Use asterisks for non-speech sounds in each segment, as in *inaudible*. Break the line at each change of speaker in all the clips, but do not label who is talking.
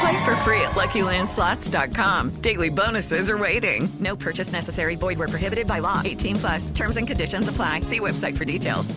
Play for free at LuckyLandSlots.com. Daily bonuses are waiting. No purchase necessary. Void where prohibited by law. 18 plus. Terms and conditions apply. See website for details.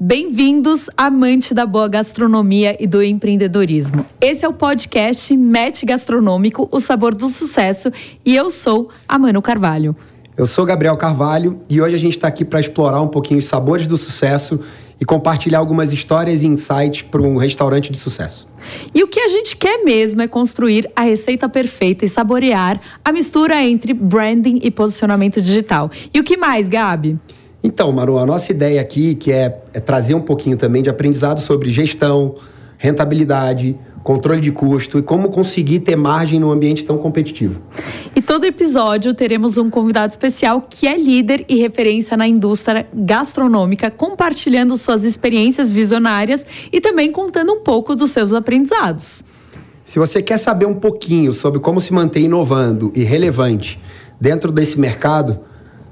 Bem-vindos, amante da boa gastronomia e do empreendedorismo. Esse é o podcast Match Gastronômico, o sabor do sucesso, e eu sou a Manu Carvalho.
Eu sou Gabriel Carvalho e hoje a gente está aqui para explorar um pouquinho os sabores do sucesso e compartilhar algumas histórias e insights para um restaurante de sucesso.
E o que a gente quer mesmo é construir a receita perfeita e saborear a mistura entre branding e posicionamento digital. E o que mais, Gabi?
Então, Maru, a nossa ideia aqui que é, é trazer um pouquinho também de aprendizado sobre gestão, rentabilidade, controle de custo e como conseguir ter margem num ambiente tão competitivo.
E todo episódio teremos um convidado especial que é líder e referência na indústria gastronômica, compartilhando suas experiências visionárias e também contando um pouco dos seus aprendizados.
Se você quer saber um pouquinho sobre como se manter inovando e relevante dentro desse mercado,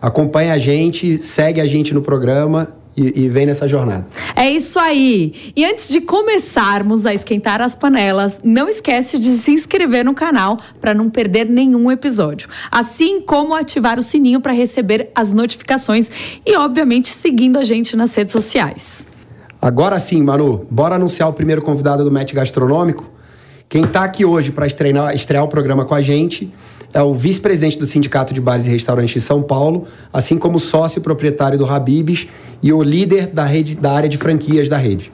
acompanhe a gente, segue a gente no programa e, e, vem nessa jornada.
É isso aí! E antes de começarmos a esquentar as panelas, não esquece de se inscrever no canal para não perder nenhum episódio. Assim como ativar o sininho para receber as notificações e, obviamente, seguindo a gente nas redes sociais.
Agora sim, Manu, bora anunciar o primeiro convidado do Match Gastronômico? Quem está aqui hoje para estrear, estrear o programa com a gente é o vice-presidente do Sindicato de Bares e Restaurantes de São Paulo, assim como sócio proprietário do Habibs e o líder da, rede, da área de franquias da rede.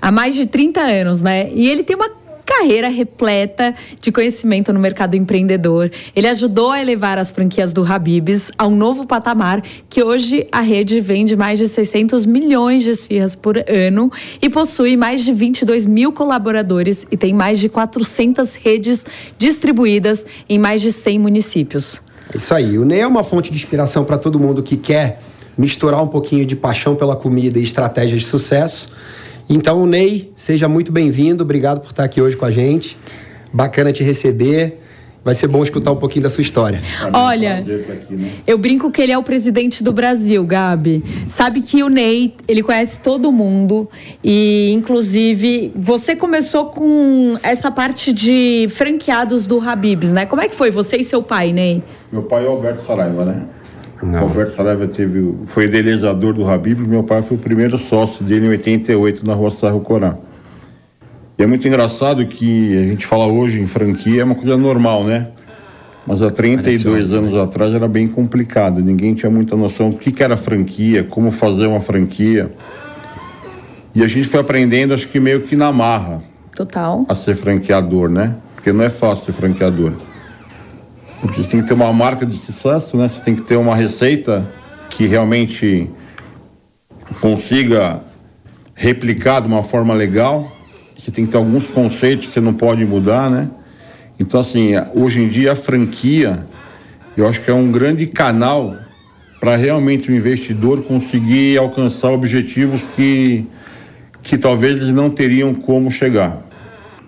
Há mais de 30 anos, né? E ele tem uma carreira repleta de conhecimento no mercado empreendedor. Ele ajudou a elevar as franquias do Habibs a um novo patamar, que hoje a rede vende mais de 600 milhões de esfirras por ano e possui mais de 22 mil colaboradores e tem mais de 400 redes distribuídas em mais de 100 municípios.
Isso aí. O Ney é uma fonte de inspiração para todo mundo que quer misturar um pouquinho de paixão pela comida e estratégias de sucesso. Então, Ney, seja muito bem-vindo. Obrigado por estar aqui hoje com a gente. Bacana te receber. Vai ser bom escutar um pouquinho da sua história.
Olha, eu brinco que ele é o presidente do Brasil, Gabi. Sabe que o Ney, ele conhece todo mundo e, inclusive, você começou com essa parte de franqueados do Habibs, né? Como é que foi você e seu pai, Ney?
Meu pai é Alberto Saraiva, né? Não. Alberto Saraiva teve, foi idealizador do Habib, meu pai foi o primeiro sócio dele em 88 na rua Sarro Corá. E é muito engraçado que a gente fala hoje em franquia, é uma coisa normal, né? Mas há 32 anos né? atrás era bem complicado, ninguém tinha muita noção do que, que era franquia, como fazer uma franquia. E a gente foi aprendendo, acho que meio que na marra.
Total.
A ser franqueador, né? Porque não é fácil ser franqueador. Porque você tem que ter uma marca de sucesso, né? Você tem que ter uma receita que realmente consiga replicar de uma forma legal. Você tem que ter alguns conceitos que não pode mudar, né? Então, assim, hoje em dia a franquia, eu acho que é um grande canal para realmente o investidor conseguir alcançar objetivos que, que talvez eles não teriam como chegar.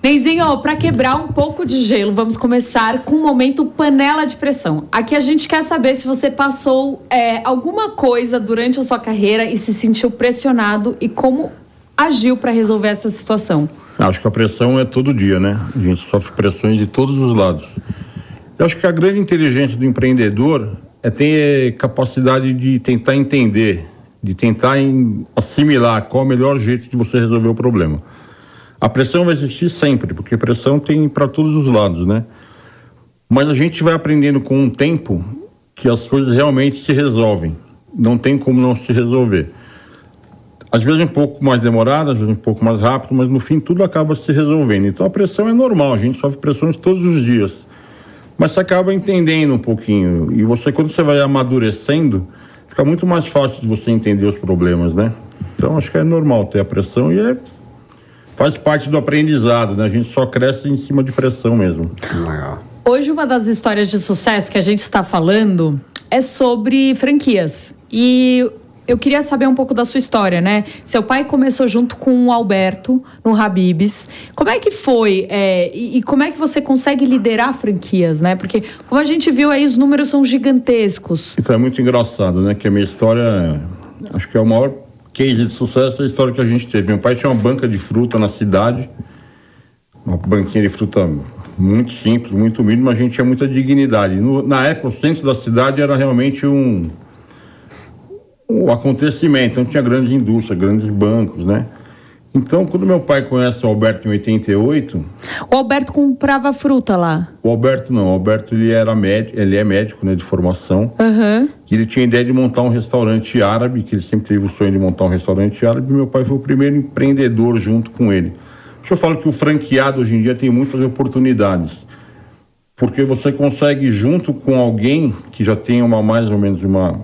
Neizinho, para quebrar um pouco de gelo, vamos começar com o um momento panela de pressão. Aqui a gente quer saber se você passou é, alguma coisa durante a sua carreira e se sentiu pressionado e como agiu para resolver essa situação.
Acho que a pressão é todo dia, né? A gente sofre pressões de todos os lados. Eu acho que a grande inteligência do empreendedor é ter capacidade de tentar entender, de tentar assimilar qual é o melhor jeito de você resolver o problema. A pressão vai existir sempre, porque pressão tem para todos os lados, né? Mas a gente vai aprendendo com o tempo que as coisas realmente se resolvem. Não tem como não se resolver. Às vezes um pouco mais demorado, às vezes um pouco mais rápido, mas no fim tudo acaba se resolvendo. Então a pressão é normal, a gente sofre pressões todos os dias. Mas você acaba entendendo um pouquinho. E você, quando você vai amadurecendo, fica muito mais fácil de você entender os problemas, né? Então acho que é normal ter a pressão e é, faz parte do aprendizado, né? A gente só cresce em cima de pressão mesmo.
Legal.
Hoje, uma das histórias de sucesso que a gente está falando é sobre franquias. E eu queria saber um pouco da sua história, né? Seu pai começou junto com o Alberto no Habibs. Como é que foi? É, e, e, como é que você consegue liderar franquias, né? Porque, como a gente viu aí, os números são gigantescos.
Isso é muito engraçado, né? Que a minha história, acho que é o maior case de sucesso é a história que a gente teve. Meu pai tinha uma banca de fruta na cidade, uma banquinha de fruta muito simples, muito humilde, mas a gente tinha muita dignidade. No, na época, o centro da cidade era realmente um, um acontecimento, então tinha grandes indústrias, grandes bancos, né? Então, quando meu pai conhece o Alberto em 88...
O Alberto comprava fruta lá?
O Alberto não, o Alberto ele era médico, ele é médico, né, de formação.
Uhum.
E ele tinha a ideia de montar um restaurante árabe, que ele sempre teve o sonho de montar um restaurante árabe, e meu pai foi o primeiro empreendedor junto com ele eu falo que o franqueado hoje em dia tem muitas oportunidades. Porque você consegue, junto com alguém que já tem uma mais ou menos uma.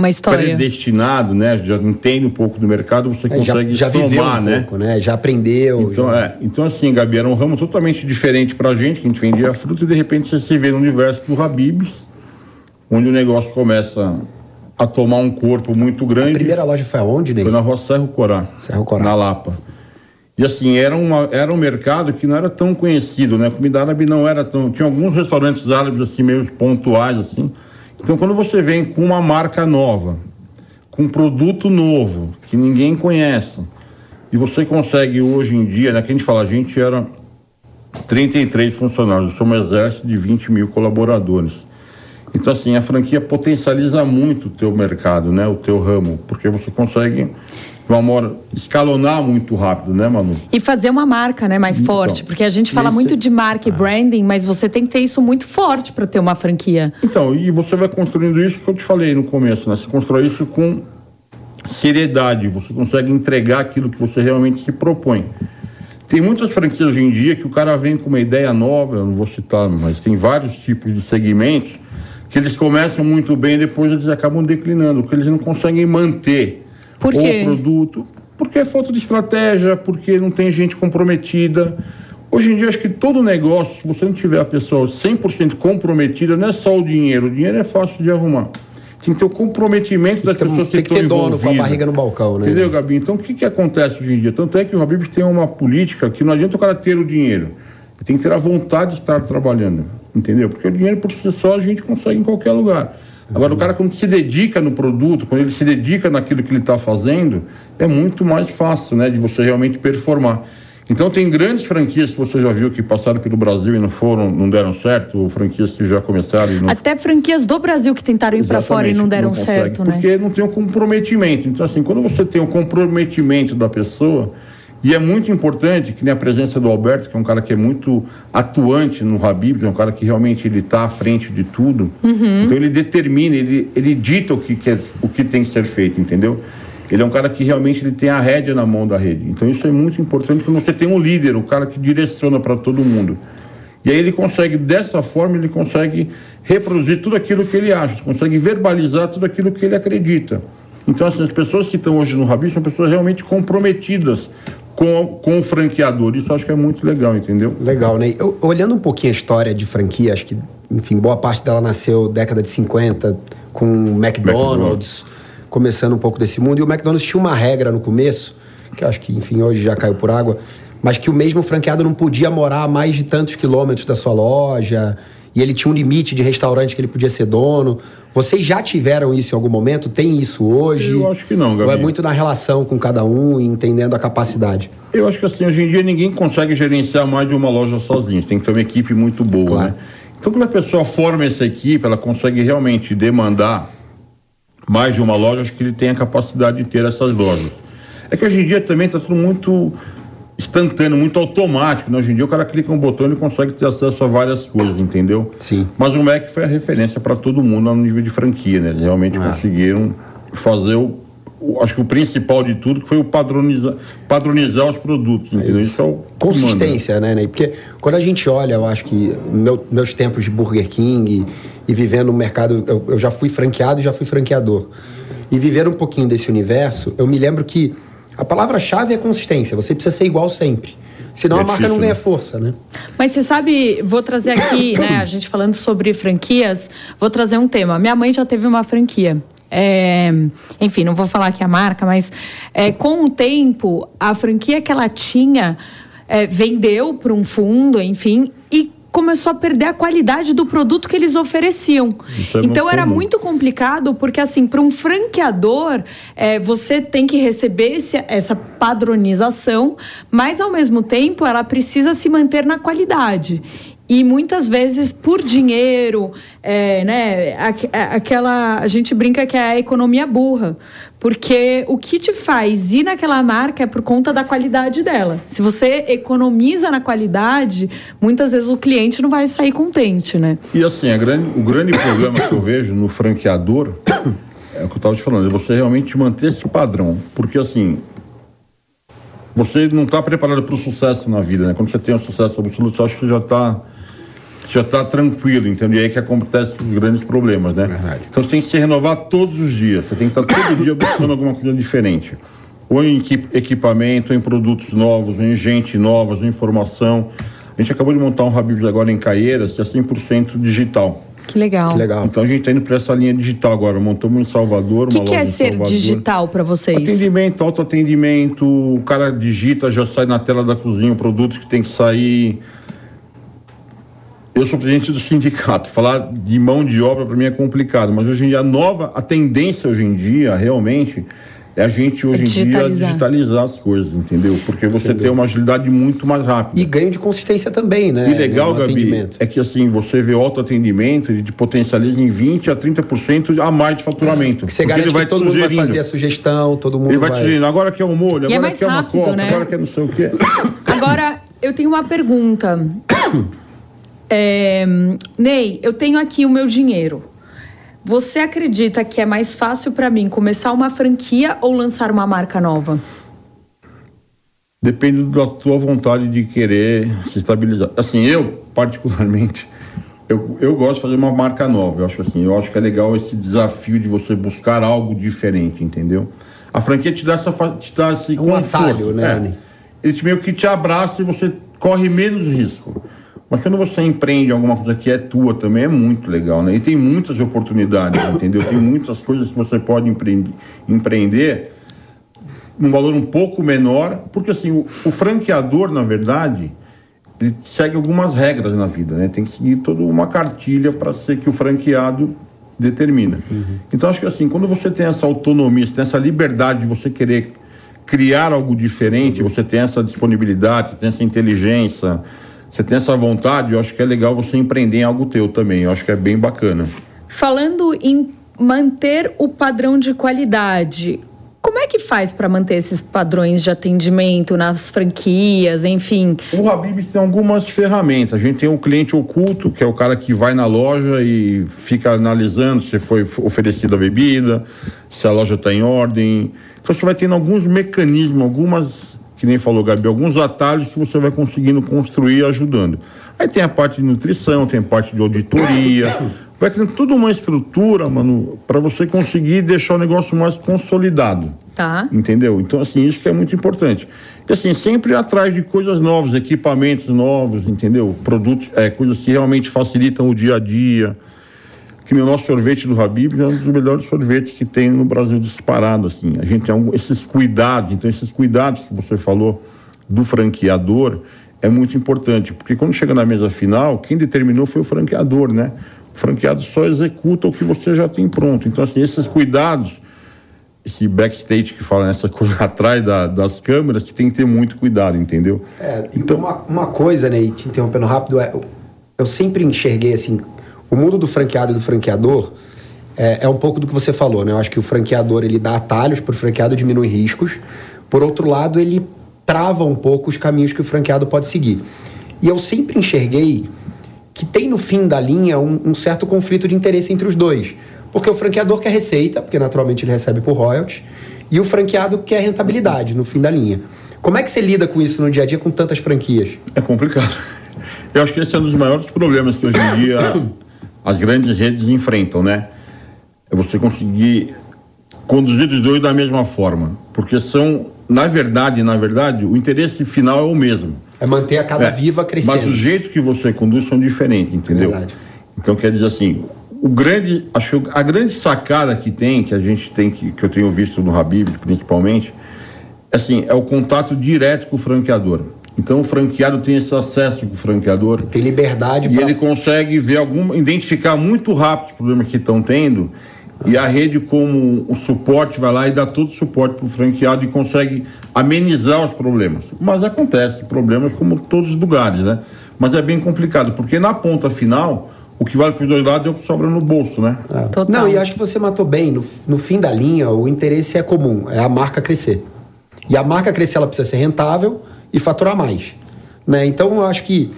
Uma história.
Predestinado, né? Já entende um pouco do mercado, você
É,
consegue
já, já
somar,
viveu um
né?
pouco, né? Já aprendeu.
Então,
já-
é, então, assim, Gabi, era um ramo totalmente diferente pra gente, que a gente vendia fruta, e de repente você se vê no universo do Habibs, onde o negócio começa a tomar um corpo muito grande.
A primeira loja foi aonde, Ney?
Foi na rua Serro Corá.
Serro Corá.
Na Lapa. E assim, era, uma, era um mercado que não era tão conhecido, né? A comida árabe não era tão. Tinha alguns restaurantes árabes, assim, meio pontuais, assim. Então, quando você vem com uma marca nova, com um produto novo, que ninguém conhece, e você consegue hoje em dia, né? Que a gente fala, a gente era 33 funcionários, eu sou um exército de 20 mil colaboradores. Então, assim, a franquia potencializa muito o teu mercado, né? O teu ramo, porque você consegue, uma hora, escalonar muito rápido, né, Manu?
E fazer uma marca, né, mais
Então,
forte. Porque a gente fala
esse-
muito de marca e branding, mas você tem que ter isso muito forte para ter uma franquia.
Então, e você vai construindo isso que eu te falei no começo, né? Você constrói isso com seriedade, você consegue entregar aquilo que você realmente se propõe. Tem muitas franquias hoje em dia que o cara vem com uma ideia nova, eu não vou citar, mas tem vários tipos de segmentos que eles começam muito bem e depois eles acabam declinando, porque eles não conseguem manter
Por quê?
o produto. Porque é falta de estratégia, porque não tem gente comprometida. Hoje em dia, acho que todo negócio, se você não tiver a pessoa 100% comprometida, não é só o dinheiro. O dinheiro é fácil de arrumar. Tem que ter o comprometimento das
Tem que ter-
pessoas que
tem que
estão
ter dono com a barriga no balcão, né?
Entendeu, Gabi? Então, o que, que acontece hoje em dia? Tanto é que o Habib tem uma política que não adianta o cara ter o dinheiro. Tem que ter a vontade de estar trabalhando. Entendeu? Porque o dinheiro por si só a gente consegue em qualquer lugar. Agora, o cara, quando se dedica no produto, quando ele se dedica naquilo que ele está fazendo, é muito mais fácil, né? De você realmente performar. Então, tem grandes franquias que você já viu que passaram pelo Brasil e não foram, não deram certo, ou franquias que já começaram e não
Até franquias do Brasil que tentaram ir para fora e não deram
consegue,
certo, né?
Porque não tem o comprometimento. Então, assim, quando você tem o comprometimento da pessoa, e é muito importante que nem a presença do Alberto, que é um cara que é muito atuante no Habib, é um cara que realmente ele está à frente de tudo.
Uhum.
Então ele determina, ele, ele dita o que, quer, o que tem que ser feito, entendeu? Ele é um cara que realmente ele tem a rédea na mão da rede. Então isso é muito importante quando você tem um líder, o cara que direciona para todo mundo. E aí ele consegue, dessa forma, ele consegue reproduzir tudo aquilo que ele acha, consegue verbalizar tudo aquilo que ele acredita. Então, assim, as pessoas que estão hoje no Habib são pessoas realmente comprometidas com, com o franqueador. Isso acho que é muito legal, entendeu?
Legal, né? Eu- olhando um pouquinho a história de franquia, acho que, enfim, boa parte dela nasceu década de 50 com o McDonald's, começando um pouco desse mundo. E o McDonald's tinha uma regra no começo, que acho que, enfim, hoje já caiu por água, mas que o mesmo franqueado não podia morar a mais de tantos quilômetros da sua loja. E ele tinha um limite de restaurante que ele podia ser dono. Vocês já tiveram isso em algum momento? Tem isso hoje?
Eu acho que não, Gabi.
Ou é muito na relação com cada um e entendendo a capacidade?
Eu acho que assim, hoje em dia ninguém consegue gerenciar mais de uma loja sozinho. Tem que ter uma equipe muito boa, né? Então, quando a pessoa forma essa equipe, ela consegue realmente demandar mais de uma loja, acho que ele tem a capacidade de ter essas lojas. É que hoje em dia também está tudo muito instantâneo, muito automático. Né? Hoje em dia o cara clica um botão e consegue ter acesso a várias coisas, entendeu?
Sim.
Mas o Mac foi a referência para todo mundo no nível de franquia, né? Eles realmente
Ah.
conseguiram fazer o, o- Acho que o principal de tudo que foi o padronizar, padronizar os produtos, entendeu? Isso é o. manda.
consistência, né, Ney? Porque quando a gente olha, eu acho que meu- meus tempos de Burger King e, vivendo no mercado, eu, eu já fui franqueado e já fui franqueador. E viver um pouquinho desse universo, eu me lembro que a palavra-chave é consistência. Você precisa ser igual sempre. Senão
É
a marca não
difícil,
ganha
né?
força, né?
Mas você sabe, vou trazer aqui, *coughs* né, a gente falando sobre franquias, vou trazer um tema. Minha mãe já teve uma franquia. É, enfim, não vou falar aqui a marca, mas é, com o tempo, a franquia que ela tinha é, vendeu para um fundo, enfim, começou a perder a qualidade do produto que eles ofereciam.
É
então era
comum.
muito complicado, porque assim, para um franqueador, é, você tem que receber esse- essa padronização, mas ao mesmo tempo ela precisa se manter na qualidade. E muitas vezes por dinheiro, é, né? a- Aquela. A gente brinca que é a economia burra. Porque o que te faz ir naquela marca é por conta da qualidade dela. Se você economiza na qualidade, muitas vezes o cliente não vai sair contente, né?
E assim, grande- o grande problema que eu vejo no franqueador *coughs* é o que eu estava te falando, é você realmente manter esse padrão. Porque assim, você não está preparado para o sucesso na vida, né? Quando você tem um sucesso absoluto, eu acho que já está já está tranquilo, entendeu? E aí que acontecem os grandes problemas, né? Então você tem que se renovar todos os dias. Você tem que estar todo dia buscando alguma coisa diferente. Ou em equi- equipamento, ou em produtos novos, ou em gente nova, ou em informação. A gente acabou de montar um Habibs agora em Caieiras, que é 100% digital.
Que legal.
Então a gente está indo para essa linha digital agora. Montamos em Salvador,
O que, que é ser
Salvador.
digital para vocês?
Atendimento, autoatendimento, o cara digita, já sai na tela da cozinha o produto que tem que sair. Eu sou presidente do sindicato, falar de mão de obra para mim é complicado, mas hoje em dia a nova, a tendência hoje em dia, realmente, é a gente hoje em dia
digitalizar.
as coisas, entendeu? Porque você tem uma agilidade muito mais rápida.
E ganho de consistência também, né?
E legal,
no
Gabi,
atendimento.
é que assim, você vê o autoatendimento, ele te potencializa em 20 a 30% a mais de faturamento.
Que você
Porque
garante
ele vai
que todo
te
mundo vai fazer a sugestão, todo mundo
Ele vai te sugerindo, agora quer um molho,
E é
agora
mais
quer uma
rápido,
coca,
né?
agora quer não sei o quê.
Agora, eu tenho uma pergunta. *coughs* É, Ney, eu tenho aqui o meu dinheiro. Você acredita que é mais fácil para mim começar uma franquia ou lançar uma marca nova?
Depende da tua vontade de querer se estabilizar. Assim, eu, particularmente, eu, eu gosto de fazer uma marca nova. Eu acho assim, eu acho que é legal esse desafio de você buscar algo diferente, entendeu? A franquia te dá essa te dá esse
um
conforto,
atalho, né,
é. Ele meio que te abraça e você corre menos risco. Mas quando você empreende alguma coisa que é tua também é muito legal, né? E tem muitas oportunidades, entendeu? Tem muitas coisas que você pode empreender, empreender num valor um pouco menor, porque assim, o, o franqueador, na verdade, ele segue algumas regras na vida, né? Tem que seguir toda uma cartilha para ser que o franqueado determina. Então acho que assim, quando você tem essa autonomia, você tem essa liberdade de você querer criar algo diferente, você tem essa disponibilidade, você tem essa inteligência, você tem essa vontade, eu acho que é legal você empreender em algo teu também. Eu acho que é bem bacana.
Falando em manter o padrão de qualidade, como é que faz para manter esses padrões de atendimento nas franquias, enfim?
O Habib tem algumas ferramentas. A gente tem um cliente oculto, que é o cara que vai na loja e fica analisando se foi oferecida a bebida, se a loja está em ordem. Então você vai tendo alguns mecanismos, algumas, que nem falou Gabi, alguns atalhos que você vai conseguindo construir ajudando. Aí tem a parte de nutrição, tem a parte de auditoria. *coughs* Vai tendo toda uma estrutura, mano, para você conseguir deixar o negócio mais consolidado.
Tá.
Entendeu? Então, assim, isso que é muito importante. E, assim, sempre atrás de coisas novas, equipamentos novos, entendeu? Produtos, é, coisas que realmente facilitam o dia a dia. Que o nosso sorvete do Habib é um dos melhores sorvetes que tem no Brasil disparado, assim. A gente tem algum- esses cuidados, então esses cuidados que você falou do franqueador é muito importante, porque quando chega na mesa final, quem determinou foi o franqueador, né? O franqueado só executa o que você já tem pronto. Então, assim, esses cuidados esse backstage que fala nessa *laughs* coisa atrás da- das câmeras, que tem que ter muito cuidado, entendeu?
É, então uma, uma coisa, né, e te interrompendo rápido, é, eu sempre enxerguei assim, o mundo do franqueado e do franqueador é, é um pouco do que você falou, né? Eu acho que o franqueador ele dá atalhos para o franqueado diminuir riscos. Por outro lado, ele trava um pouco os caminhos que o franqueado pode seguir. E eu sempre enxerguei que tem no fim da linha um, um certo conflito de interesse entre os dois. Porque o franqueador quer receita, porque naturalmente ele recebe por royalties, e o franqueado quer rentabilidade no fim da linha. Como é que você lida com isso no dia a dia com tantas franquias?
É complicado. Eu acho que esse é um dos maiores problemas que hoje em dia *coughs* as grandes redes enfrentam, né? É você conseguir conduzir os dois da mesma forma, porque são, na verdade, na verdade, o interesse final é o mesmo.
É manter a casa é, viva crescendo.
Mas o jeito que você conduz são diferentes, entendeu? Verdade. Então quer dizer assim, o grande, acho a grande sacada que tem, que a gente tem que, que eu tenho visto no Habib, principalmente, assim, é o contato direto com o franqueador. Então o franqueado tem esse acesso com o franqueador.
Tem liberdade
E pra... ele consegue ver algum, identificar muito rápido os problemas que estão tendo. E a rede, como o suporte, vai lá e dá todo o suporte para o franqueado e consegue amenizar os problemas. Mas acontece, problemas como todos os lugares, né? Mas é bem complicado, porque na ponta final, o que vale para os dois lados é o que sobra no bolso, né?
É. Não, e acho que você matou bem. No, no fim da linha, o interesse é comum, é a marca crescer. E a marca crescer, ela precisa ser rentável e faturar mais. Né? Então, eu acho que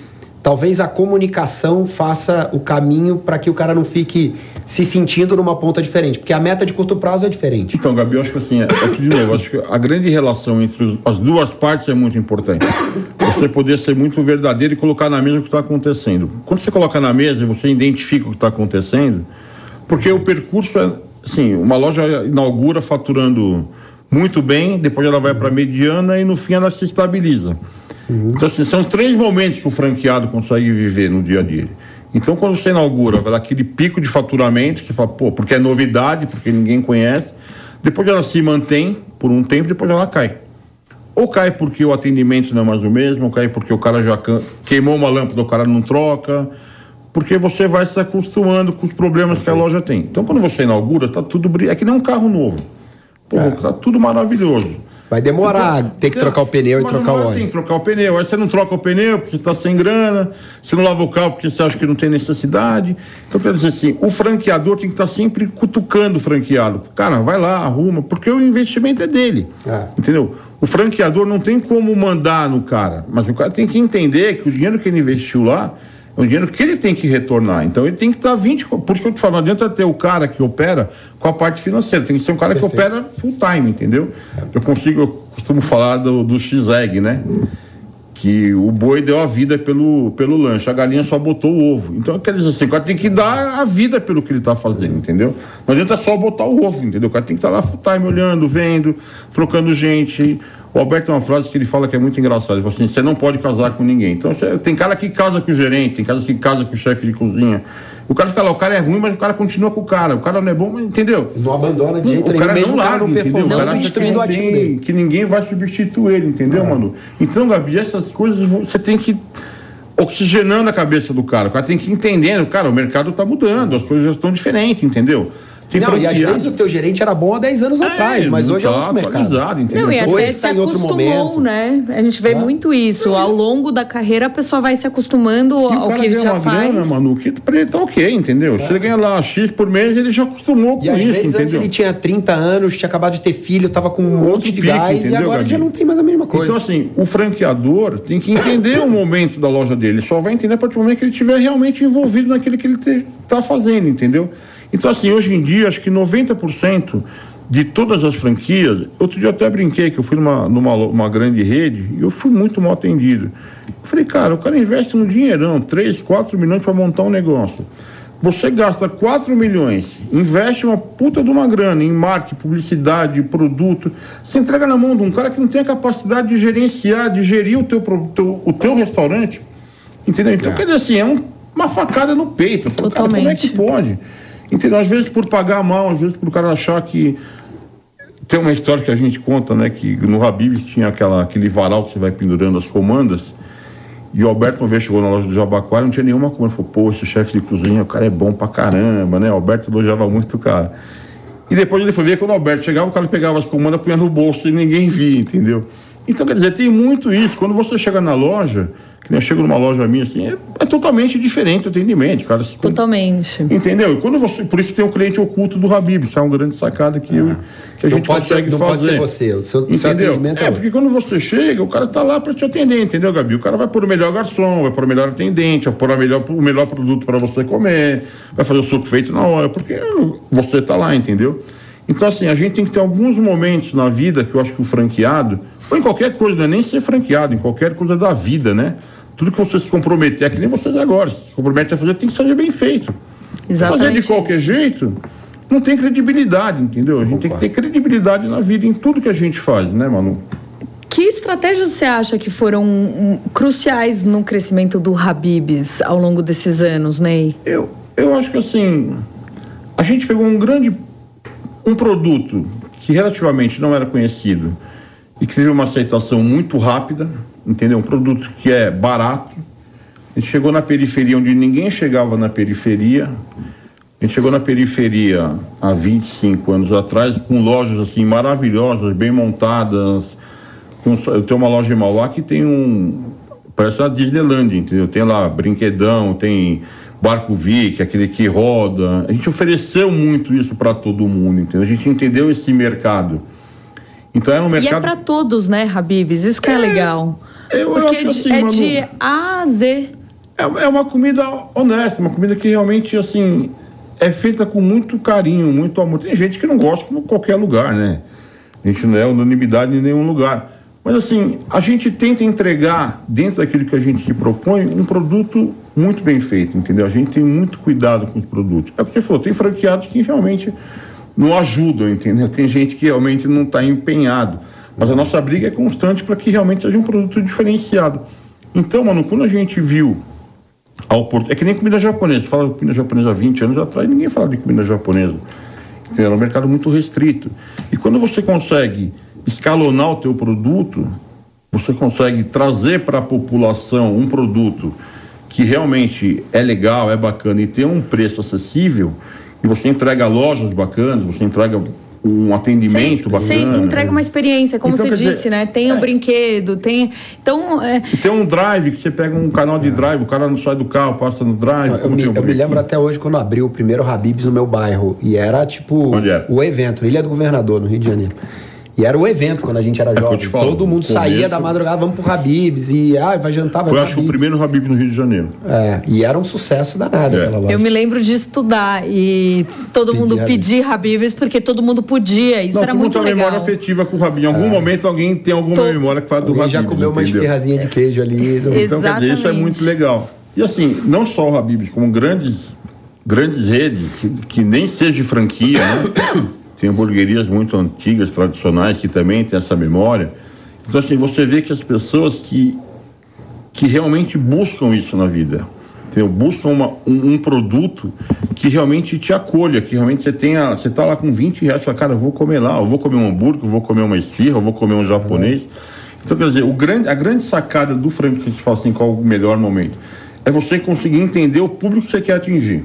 talvez a comunicação faça o caminho para que o cara não fique se sentindo numa ponta diferente, porque a meta de curto prazo é diferente.
Então, Gabi, eu acho que assim, é, é de novo, acho que a grande relação entre os, as duas partes é muito importante. Você poder ser muito verdadeiro e colocar na mesa o que está acontecendo. Quando você coloca na mesa e você identifica o que está acontecendo, porque o percurso é, assim, uma loja inaugura faturando muito bem, depois ela vai para mediana e no fim ela se estabiliza. Uhum. Então, assim, são três momentos que o franqueado consegue viver no dia a dia. Então, quando você inaugura, vai dar aquele pico de faturamento, que fala, pô, porque é novidade, porque ninguém conhece. Depois ela se mantém por um tempo, depois ela cai. Ou cai porque o atendimento não é mais o mesmo, ou cai porque o cara já queimou uma lâmpada, o cara não troca. Porque você vai se acostumando com os problemas que a loja tem. Então, quando você inaugura, tá tudo brilhando. É que nem um carro novo. Pô, é. tá tudo maravilhoso.
Vai demorar, então, tem que trocar o pneu e trocar o óleo.
Tem que trocar o pneu. Aí você não troca o pneu porque está sem grana, você não lava o carro porque você acha que não tem necessidade. Então, quer dizer assim, o franqueador tem que estar tá sempre cutucando o franqueado. Cara, vai lá, arruma, porque o investimento é dele. É. Entendeu? O franqueador não tem como mandar no cara, mas o cara tem que entender que o dinheiro que ele investiu lá é um dinheiro que ele tem que retornar. Então ele tem que estar 20. Por isso que eu te falo, não adianta ter o cara que opera com a parte financeira. Tem que ser um cara Perfeito. que opera full time, entendeu? Eu consigo, eu costumo falar do, do X-Egg, né? Que o boi deu a vida pelo, pelo lanche, a galinha só botou o ovo. Então, quer dizer assim, o cara tem que dar a vida pelo que ele está fazendo, entendeu? Não adianta só botar o ovo, entendeu? O cara tem que estar lá full time olhando, vendo, trocando gente o Alberto tem uma frase que ele fala que é muito engraçada. Ele fala assim: você não pode casar com ninguém. Então, tem cara que casa com o gerente, tem cara que casa com o chefe de cozinha. O cara fica lá, o cara é ruim, mas o cara continua com o cara. O cara não é bom, mas entendeu?
Não abandona de jeito
nenhum. O cara mesmo não larga, entendeu? O cara acha que, não tem, que ninguém vai substituir ele, entendeu, ah. mano? Então, Gabi, essas coisas você tem que oxigenando a cabeça do cara. O cara tem que ir entendendo, cara, o mercado está mudando, as coisas já estão diferentes, entendeu?
Tem não, e às vezes o teu gerente era bom há 10 anos é, atrás, mas hoje tá é outro mercado.
Entendeu? Não, e até hoje se tá acostumou, né? A gente vê muito isso. Ao longo da carreira, a pessoa vai se acostumando e ao que ele já faz. Grana,
mano, que pra ele tá ok, entendeu? É. Se ele ganha lá X por mês, ele já acostumou com
e
às isso,
vezes,
entendeu?
ele tinha 30 anos, tinha acabado de ter filho, tava com um monte de pique, gás entendeu, e agora Gabi? já não tem mais a mesma coisa.
Então, assim, o franqueador tem que entender o momento da loja dele. Ele só vai entender a partir do momento que ele estiver realmente envolvido naquilo que ele está fazendo, entendeu? Então, assim, hoje em dia, acho que 90% de todas as franquias. Outro dia eu até brinquei que eu fui numa, numa uma grande rede e eu fui muito mal atendido. Eu falei, cara, o cara investe um dinheirão, 3, 4 milhões para montar um negócio. Você gasta 4 milhões, investe uma puta de uma grana em marketing, publicidade, produto. Você entrega na mão de um cara que não tem a capacidade de gerenciar, de gerir o teu, teu o teu restaurante. Entendeu? Então, é. quer dizer assim, é um, uma facada no peito. Falo, Totalmente. Cara, como é que pode? Entendeu? Às vezes por pagar mal, às vezes por o cara achar que. Tem uma história que a gente conta, né? Que no Habibs tinha aquela, aquele varal que você vai pendurando as comandas. E o Alberto uma vez chegou na loja do Jabaquara, não tinha nenhuma comanda. Falou, pô, esse chefe de cozinha, o cara é bom pra caramba, né? O Alberto elogiava muito o cara. E depois ele foi ver quando o Alberto chegava, o cara pegava as comandas, punha no bolso e ninguém via, entendeu? Então, quer dizer, tem muito isso. Quando você chega na loja, Que nem eu chego numa loja minha assim, é, é totalmente diferente o atendimento, cara. Se-
Totalmente.
Entendeu? E quando você, por isso tem o cliente oculto do Habib, que é uma grande sacada que, eu, que a
Não
gente
pode ser-
consegue
não
fazer.
pode ser você, o seu- seu
entendeu?
atendimento é
é, porque quando você chega, o cara tá lá para te atender, entendeu, Gabi? O cara vai pôr o melhor garçom, vai pôr o melhor atendente, vai pôr a melhor, o melhor produto para você comer, vai fazer o suco feito na hora, porque você tá lá, entendeu? Então, assim, a gente tem que ter alguns momentos na vida que eu acho que o franqueado, ou em qualquer coisa, não é nem ser franqueado, em qualquer coisa da vida, né? Tudo que você se comprometer, é que nem vocês agora, se compromete a fazer, tem que fazer bem feito.
Exatamente
Fazer de qualquer
isso.
jeito, não tem credibilidade, entendeu? A gente tem que ter credibilidade na vida, em tudo que a gente faz, né, Manu?
Que estratégias você acha que foram hum, cruciais no crescimento do Habibs ao longo desses anos, Ney?
Eu, eu acho que assim, a gente pegou um grande um produto que relativamente não era conhecido e que teve uma aceitação muito rápida, entendeu? Um produto que é barato. A gente chegou na periferia onde ninguém chegava na periferia. A gente chegou na periferia há 25 anos atrás com lojas assim maravilhosas, bem montadas. Com, eu tenho uma loja em Mauá que tem um parece uma Disneyland, entendeu? Tem lá brinquedão, tem barco Vic, aquele que roda. A gente ofereceu muito isso para todo mundo, entendeu? A gente entendeu esse mercado. Então era um
E é
mercado
pra todos, né, Habibs? Isso que é, legal.
Eu-
Porque
acho assim,
é de A a Z.
É, é uma comida honesta, uma comida que realmente, assim, é feita com muito carinho, muito amor. Tem gente que não gosta como qualquer lugar, né? A gente não é unanimidade em nenhum lugar. Mas, assim, a gente tenta entregar, dentro daquilo que a gente se propõe, um produto muito bem feito, entendeu? A gente tem muito cuidado com os produtos. É o que você falou, tem franqueados que realmente não ajudam, entendeu? Tem gente que realmente não está empenhado. Mas a nossa briga é constante para que realmente seja um produto diferenciado. Então, mano, quando a gente viu a opor- É que nem comida japonesa. Fala de comida japonesa há 20 anos atrás, ninguém fala de comida japonesa. Entendeu? Era um mercado muito restrito. E quando você consegue escalonar o teu produto, você consegue trazer para a população um produto que realmente é legal, é bacana e tem um preço acessível, e você entrega lojas bacanas, você entrega um atendimento
Você
bacana.
entrega uma experiência, como
Então,
você
dizer,
disse, né? Tem o brinquedo, tem. Então, é,
E tem um drive que você pega um canal de drive, o cara não sai do carro, passa no drive.
Eu me,
um
eu me lembro até hoje quando abriu o primeiro Habibs no meu bairro. E era tipo
Onde é?
o evento, Ilha do Governador, no Rio de Janeiro. E era o evento quando a gente era
eu
jovem.
falo,
Todo mundo saía da madrugada, vamos pro Habibs e ah, vai jantar, vai
Foi, acho que o
Habib's.
primeiro Habib no Rio de Janeiro.
É, e era um sucesso danado
É.
aquela loja.
eu me lembro de estudar e todo mundo
Habib's.
pedir Habibs porque todo mundo podia. Isso
não,
era muito
tem uma
legal.
memória afetiva com o Habib. Em algum momento alguém tem alguma
Tô-
memória que fala do Habib.
já comeu
entendeu?
ferrazinhas de queijo ali. *laughs* no-
Então, quer dizer, isso é muito legal. E assim, não só o Habib, como grandes, grandes redes, que, que nem seja de franquia, né? Tem hamburguerias muito antigas, tradicionais, que também tem essa memória. Então, assim, você vê que as pessoas que, que realmente buscam isso na vida, entendeu? buscam uma- um, um produto que realmente te acolha, que realmente você tenha. Você tá lá com 20 reais e fala, cara, eu vou comer lá, eu vou comer um hambúrguer, eu vou comer uma esfirra, eu vou comer um japonês. Então, quer dizer, o grande, a grande sacada do frango que a gente fala assim, qual o melhor momento? É você conseguir entender o público que você quer atingir.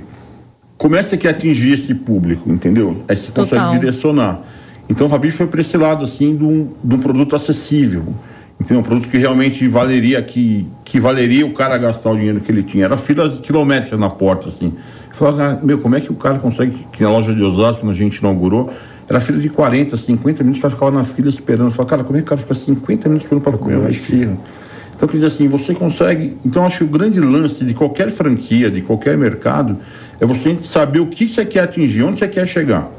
Como é que você quer atingir esse público, entendeu? Aí você consegue
Total.
direcionar. Então o Habib foi para esse lado assim de um, de um produto acessível. Entendeu? Um produto que realmente valeria, que, que valeria o cara gastar o dinheiro que ele tinha. Era filas quilométricas na porta, assim. Eu falava, ah, meu, como é que o cara consegue, que na loja de Osasco, quando a gente inaugurou, era fila de 40, 50 minutos, o cara ficava na fila esperando. Eu falava, cara, como é que o cara fica 50 minutos esperando para comer esfirra? Então, quer dizer assim, você consegue. Então, acho que o grande lance de qualquer franquia, de qualquer mercado, é você saber o que você quer atingir, onde você quer chegar.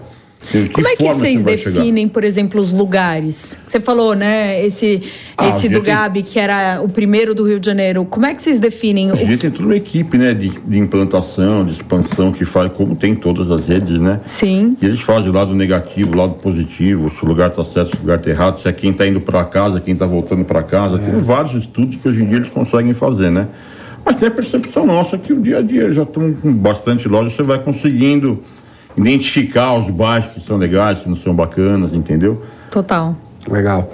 De
Como é que
forma
vocês
você vai chegar.
definem, por exemplo, os lugares? Você falou, né? Esse,
Ah,
esse do
tem-
Gabi, que era o primeiro do Rio de Janeiro. Como é que vocês definem?
Hoje em
o-
dia tem toda uma equipe, né, de, de implantação, de expansão que faz, como tem em todas as redes, né?
Sim.
E eles fazem o lado negativo, o lado positivo, se o lugar está certo, se o lugar está errado, se é quem está indo para casa, quem está voltando para casa. Tem vários estudos que hoje em dia eles conseguem fazer, né? Mas tem a percepção nossa que o dia a dia já estão com bastante loja, você vai conseguindo identificar os bairros que são legais, que não são bacanas, entendeu?
Total.
Legal.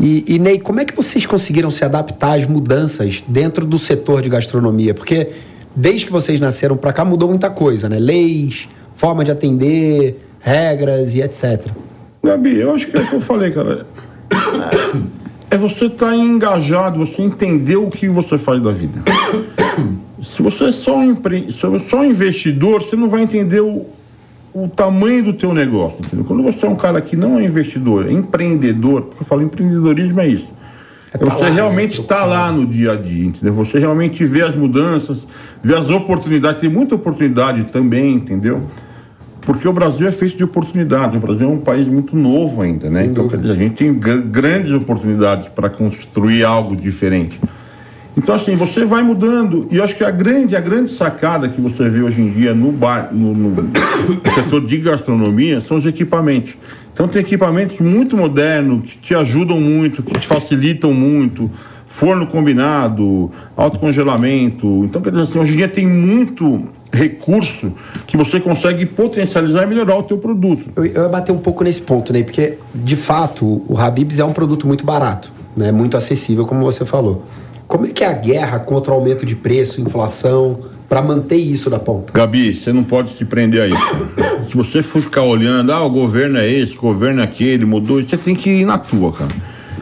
E, e, Ney, como é que vocês conseguiram se adaptar às mudanças dentro do setor de gastronomia? Porque desde que vocês nasceram para cá mudou muita coisa, né? Leis, forma de atender, regras e etc.
Gabi, eu acho que é o que eu falei, cara. É você estar tá engajado, você entender o que você faz da vida. *coughs* Se você é só um, empre... Se é só um investidor, você não vai entender o, o tamanho do teu negócio. Entendeu? Quando você é um cara que não é investidor, é empreendedor, porque eu falo empreendedorismo é isso. É você lá, realmente está né? lá no dia a dia, entendeu? Você realmente vê as mudanças, vê as oportunidades, tem muita oportunidade também, entendeu? Porque o Brasil é feito de oportunidades. O Brasil é um país muito novo ainda, né? Sem então, dizer, a gente tem grandes oportunidades para construir algo diferente. Então, assim, você vai mudando. E eu acho que a grande, a grande sacada que você vê hoje em dia no bar, no, no *coughs* setor de gastronomia, são os equipamentos. Então, tem equipamentos muito modernos, que te ajudam muito, que te facilitam muito. Forno combinado, autocongelamento. Então, quer dizer assim, hoje em dia tem muito recurso que você consegue potencializar e melhorar o teu produto.
Eu, eu ia bater um pouco nesse ponto, né? Porque, de fato, o Habibs é um produto muito barato, né? Muito acessível, como você falou. Como é que é a guerra contra o aumento de preço, inflação, para manter isso na ponta?
Gabi, você não pode se prender a isso. *coughs* se você for ficar olhando, ah, o governo é esse, o governo é aquele, mudou, você tem que ir na tua, cara.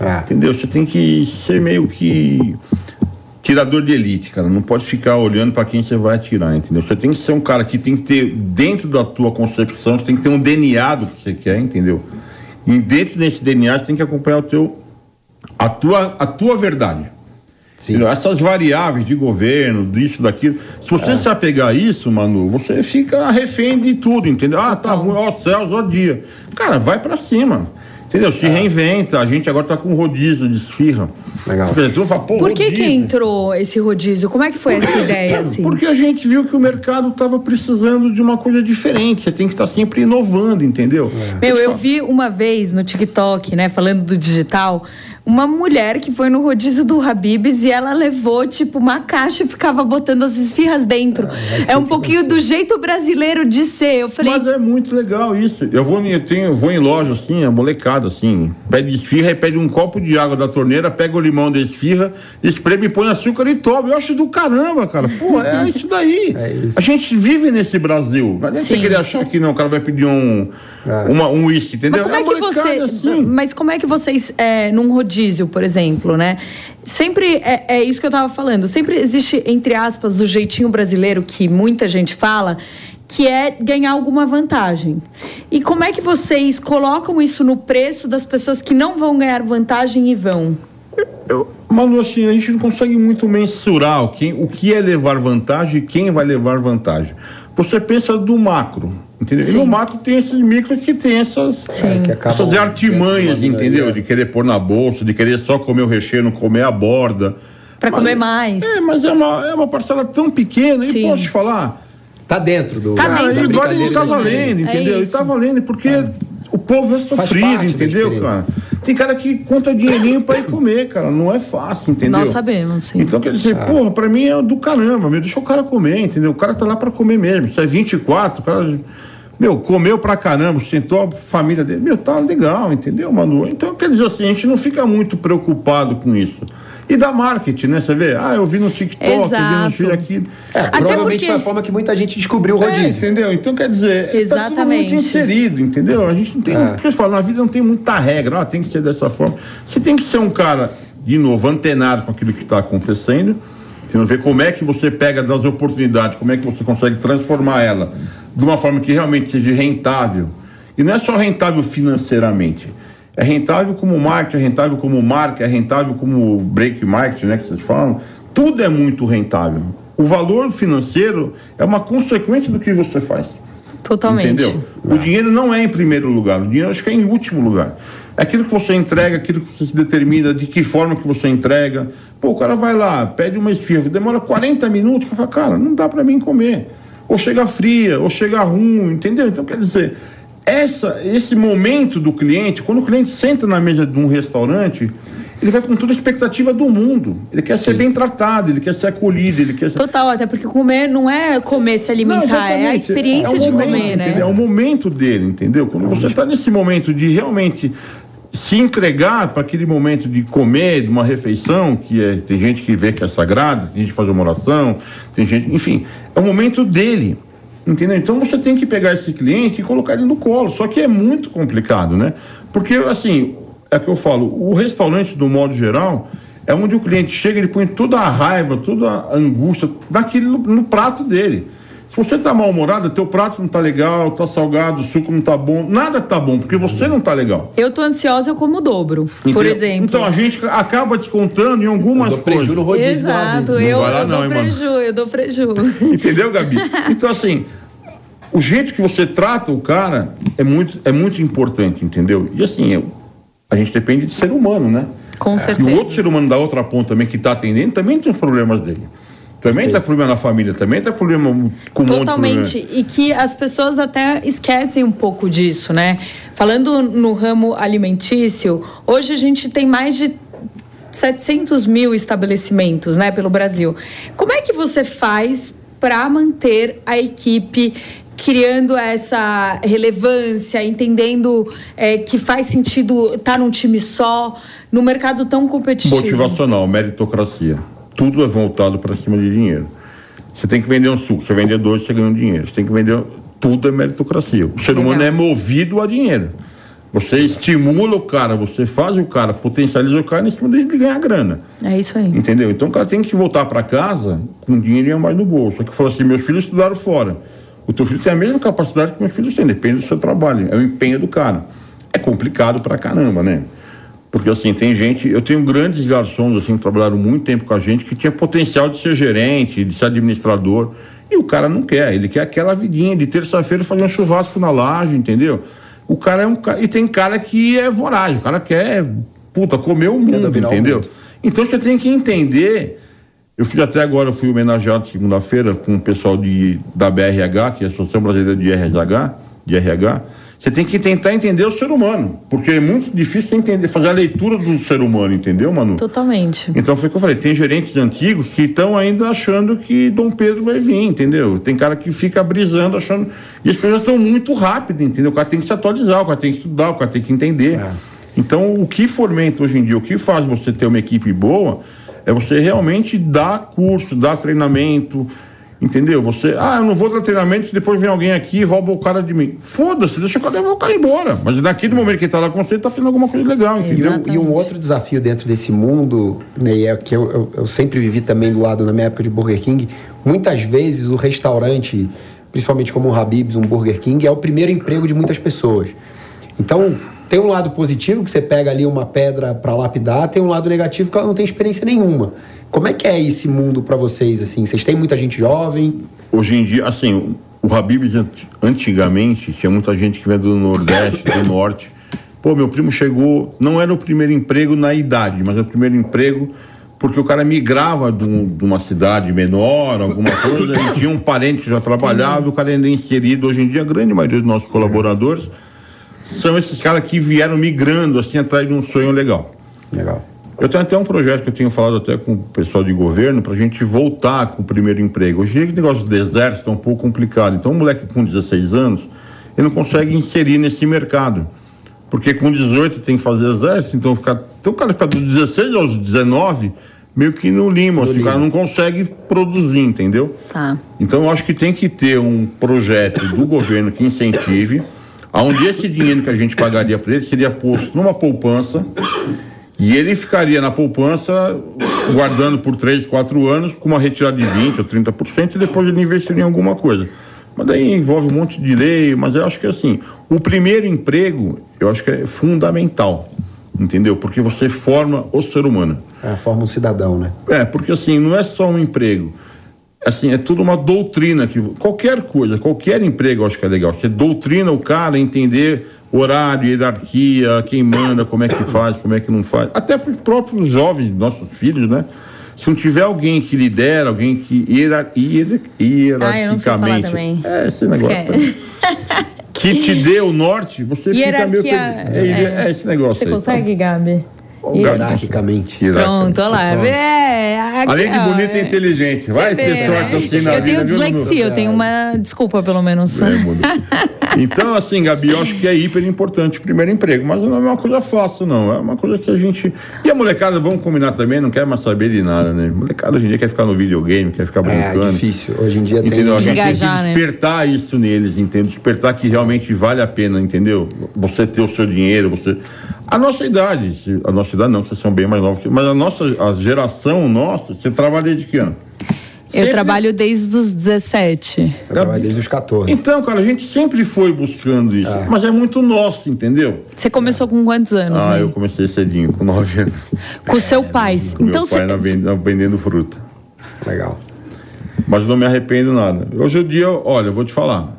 É. Entendeu? Você tem que ser meio que tirador de elite, cara. Não pode ficar olhando para quem você vai atirar, entendeu? Você tem que ser um cara que tem que ter, dentro da tua concepção, você tem que ter um DNA do que você quer, entendeu? E dentro desse DNA, você tem que acompanhar o teu, a tua, a tua verdade. Sim. Essas variáveis de governo, disso, daquilo. Se você é. se apegar a isso, Manu, você fica refém de tudo, entendeu? Ah, tá ruim, ó céus, ó dia. Cara, vai para cima. Entendeu? Se é. reinventa. A gente agora tá com rodízio de esfirra.
Legal. Fala, Por que que entrou esse rodízio? Como é que foi porque, essa ideia, assim?
Porque a gente viu que o mercado estava precisando de uma coisa diferente. Você tem que estar tá sempre inovando, entendeu?
É. Meu, eu vi uma vez no TikTok, né, falando do digital, uma mulher que foi no rodízio do Habibs e ela levou, tipo, uma caixa e ficava botando as esfirras dentro. Ah, é um pouquinho do jeito brasileiro de ser. Eu falei.
Mas é muito legal isso. Eu vou, eu tenho, eu vou em loja assim, a molecada assim, pede esfirra e pede um copo de água da torneira, pega o limão da esfirra, espreme e põe açúcar e toma. Eu acho do caramba, cara. Pô, é isso daí. É isso. A gente vive nesse Brasil. Não adianta querer achar que não, o cara vai pedir um, é. uma, um uísque, entendeu?
Mas como é, é que você. Assim. Mas como é que vocês, é, num rodízio, rodízio, por exemplo, né? Sempre é, é isso que eu estava falando. Sempre existe, entre aspas, o jeitinho brasileiro que muita gente fala, que é ganhar alguma vantagem. E como é que vocês colocam isso no preço das pessoas que não vão ganhar vantagem e vão?
Eu, Manu, assim, a gente não consegue muito mensurar o que, o que é levar vantagem e quem vai levar vantagem. Você pensa do macro. Entendeu? E no mato tem esses micros que tem essas, é, essas artimanhas, entendeu? De querer pôr na bolsa, de querer só comer o recheio, não comer a borda.
Para comer mais.
É, mas é uma, é uma parcela tão pequena, Sim. e posso te falar.
Tá dentro do.
Tá dentro.
E vale não tá valendo, entendeu? É e tá valendo, porque é. o povo é sofrido, entendeu, cara? Tem cara que conta dinheirinho para ir *coughs* comer, cara. Não é fácil, entendeu?
Nós sabemos, sim.
Então, quer dizer, ah. porra, pra mim é do caramba, meu. Deixa o cara comer, entendeu? O cara tá lá para comer mesmo. Isso é 24, o cara meu, comeu pra caramba, sentou a família dele. Meu, tá legal, entendeu, Manu? Então, quer dizer assim, a gente não fica muito preocupado com isso. E da marketing, né? Você vê, ah, eu vi no TikTok,
Exato.
eu vi no aqui.
É, provavelmente porque... foi a forma que muita gente descobriu o rodízio. É,
entendeu? Então, quer dizer,
Exatamente. tá tudo muito
inserido, entendeu? A gente não tem. É. Porque eu falo, na vida não tem muita regra, ó, tem que ser dessa forma. Você tem que ser um cara, de novo, antenado com aquilo que está acontecendo. Você não vê como é que você pega das oportunidades, como é que você consegue transformar ela de uma forma que realmente seja rentável. E não é só rentável financeiramente. É rentável como marketing, é rentável como marca, é rentável como break market, né, que vocês falam. Tudo é muito rentável. O valor financeiro é uma consequência do que você faz.
Totalmente.
Entendeu? O dinheiro não é em primeiro lugar, o dinheiro acho que é em último lugar. É aquilo que você entrega, aquilo que você se determina, de que forma que você entrega. Pô, o cara vai lá, pede uma esfirra, demora 40 minutos, que fala, cara, não dá para mim comer ou chega fria, ou chega ruim, entendeu? Então, quer dizer, essa, esse momento do cliente, quando o cliente senta na mesa de um restaurante, ele vai com toda a expectativa do mundo. Ele quer ser Sim. bem tratado, ele quer ser acolhido, ele quer ser...
Total, até porque comer não é comer, se alimentar, não, é a experiência é de momento, comer, né?
Entendeu? É o momento dele, entendeu? Quando você está nesse momento de realmente se entregar para aquele momento de comer, de uma refeição, que é, tem gente que vê que é sagrada, tem gente que faz uma oração, tem gente, enfim, é o momento dele. Entendeu? Então você tem que pegar esse cliente e colocar ele no colo. Só que é muito complicado, né? Porque, assim, é que eu falo, o restaurante, do modo geral, é onde o cliente chega, ele põe toda a raiva, toda a angústia naquele, no, no prato dele. Se você está mal-humorado, teu prato não está legal, está salgado, o suco não está bom, nada está bom, porque você não está legal.
Eu tô ansiosa, eu como o dobro, por
Entendeu?
exemplo.
Então a gente acaba descontando em algumas
preju
coisas.
no rodízio
Exato,
Não
eu,
lá
eu
não,
dou
hein, mano?
preju, eu dou preju. *laughs*
Entendeu, Gabi? *laughs* Então, assim, o jeito que você trata o cara é muito, é muito importante, entendeu? E assim, eu- a gente depende de ser humano, né?
Com
E
certeza.
o outro ser humano da outra ponta também que está atendendo também tem os problemas dele. Também está problema na família, também está problema com um
Totalmente.
problema.
E que as pessoas até esquecem um pouco disso, né? Falando no ramo alimentício, hoje a gente tem mais de 700 mil estabelecimentos, né, pelo Brasil. Como é que você faz para manter a equipe criando essa relevância, entendendo é, que faz sentido estar num time só, no mercado tão competitivo?
Motivacional, meritocracia. Tudo é voltado para cima de dinheiro. Você tem que vender um suco, você vender dois, você ganha um dinheiro. Você tem que vender. Tudo é meritocracia. O ser humano é movido a dinheiro. Você estimula o cara, você faz o cara, potencializa o cara em cima dele de ganhar grana.
É isso aí.
Entendeu? Então o cara tem que voltar para casa com dinheiro e a mais no bolso. Só que falou assim: meus filhos estudaram fora. O teu filho tem a mesma capacidade que meus filhos têm, depende do seu trabalho. É o empenho do cara. É complicado pra caramba, né? Porque assim, tem gente. Eu tenho grandes garçons assim, que trabalharam muito tempo com a gente, que tinha potencial de ser gerente, de ser administrador. E o cara não quer, ele quer aquela vidinha de terça-feira fazer um churrasco na laje, entendeu? O cara é um cara. E tem cara que é voraz, o cara quer, puta, comer o mundo, entendeu? Então você tem que entender. Eu fiz até agora, fui homenageado segunda-feira com o pessoal de, da BRH, que é a Associação Brasileira de RH, de RH. Você tem que tentar entender o ser humano, porque é muito difícil você entender, fazer a leitura do ser humano, entendeu, Manu?
Totalmente.
Então foi o que eu falei, tem gerentes antigos que estão ainda achando que Dom Pedro vai vir, entendeu? Tem cara que fica brisando, achando. E as coisas estão muito rápidas, entendeu? O cara tem que se atualizar, o cara tem que estudar, o cara tem que entender. Então, o que fomenta hoje em dia, o que faz você ter uma equipe boa, é você realmente dar curso, dar treinamento, entendeu? Você, ah, eu não vou dar treinamento se depois vem alguém aqui e rouba o cara de mim. Foda-se, deixa o cara levar o cara embora. Mas naquele momento que ele tá lá com você, ele tá fazendo alguma coisa legal,
E
entendeu?
um, e um outro desafio dentro desse mundo, né, é que eu, eu, eu sempre vivi também do lado na minha época de Burger King, muitas vezes o restaurante, principalmente como um Habib's, um Burger King, é o primeiro emprego de muitas pessoas. Então, tem um lado positivo, que você pega ali uma pedra para lapidar, tem um lado negativo que ela não tem experiência nenhuma. Como é que é esse mundo para vocês, assim? Vocês têm muita gente jovem?
Hoje em dia, assim, o Habib's ant- antigamente tinha muita gente que vinha do Nordeste, do Norte. Pô, meu primo chegou, não era o primeiro emprego na idade, mas é o primeiro emprego porque o cara migrava de, um- de uma cidade menor, alguma coisa, e tinha um parente que já trabalhava, o cara ainda é inserido. Hoje em dia, a grande maioria dos nossos colaboradores são esses caras que vieram migrando assim atrás de um sonho legal.
Legal.
Eu tenho até um projeto que eu tenho falado até com o pessoal de governo para a gente voltar com o primeiro emprego. Hoje em dia, o negócio do exército é um pouco complicado. Então, um moleque com 16 anos, ele não consegue inserir nesse mercado. Porque com 18 tem que fazer exército, então, ficar, então o cara fica dos 16 aos 19 meio que no limo, assim, o cara não consegue produzir, entendeu?
Tá.
Então eu acho que tem que ter um projeto do governo que incentive, aonde esse dinheiro que a gente pagaria para ele seria posto numa poupança e ele ficaria na poupança guardando por 3, 4 anos com uma retirada de 20 ou 30% e depois ele investiria em alguma coisa. Mas daí envolve um monte de lei, mas eu acho que assim, o primeiro emprego, eu acho que é fundamental, entendeu? Porque você forma o ser humano.
É, forma um cidadão, né?
É, porque assim, não é só um emprego. Assim, é tudo uma doutrina que qualquer coisa, qualquer emprego eu acho que é legal. Você doutrina o cara a entender horário, hierarquia, quem manda, como é que faz, como é que não faz. Até para os próprios jovens, nossos filhos, né? Se não tiver alguém que lidera, alguém que hierar, hier, hierarquicamente.
Ah, eu não sei falar também.
É, esse negócio. Que te dê o norte, você fica meio que.
Hierarquia.
É, é esse negócio
Você
aí.
consegue, Gabi?
Hierarquicamente.
Pronto, olha lá. É, aqui,
Além de bonita e
é.
inteligente. Vai ter
vê,
sorte
né?
assim na
Eu tenho
vida, viu, Manu?
dislexia, eu tenho uma desculpa, pelo menos.
É. *laughs* Então, assim, Gabi, eu acho que é hiper importante o primeiro emprego, mas não é uma coisa fácil, não. É uma coisa que a gente. E a molecada, vamos combinar também, não quer mais saber de nada, né? Molecada hoje em dia quer ficar no videogame, quer ficar
É
brincando.
difícil. Hoje em dia tem.
Entendeu? A gente
Engajar,
tem
né?
que despertar isso neles, entendeu? Despertar que realmente vale a pena, entendeu? Você ter o seu dinheiro, você. A nossa idade, a nossa idade não, vocês são bem mais novos, mas a nossa a geração nossa, você trabalha desde que ano?
Eu sempre... trabalho desde os 17.
Eu trabalho desde os 14.
Então, cara, a gente sempre foi buscando isso. É. Mas é muito nosso, entendeu?
Você começou é. com quantos anos?
Ah,
né?
eu comecei cedinho, com 9 anos.
Com o seu pai.
Com então meu pai você... vendendo fruta.
Legal.
Mas não me arrependo nada. Hoje em dia, olha, eu vou te falar.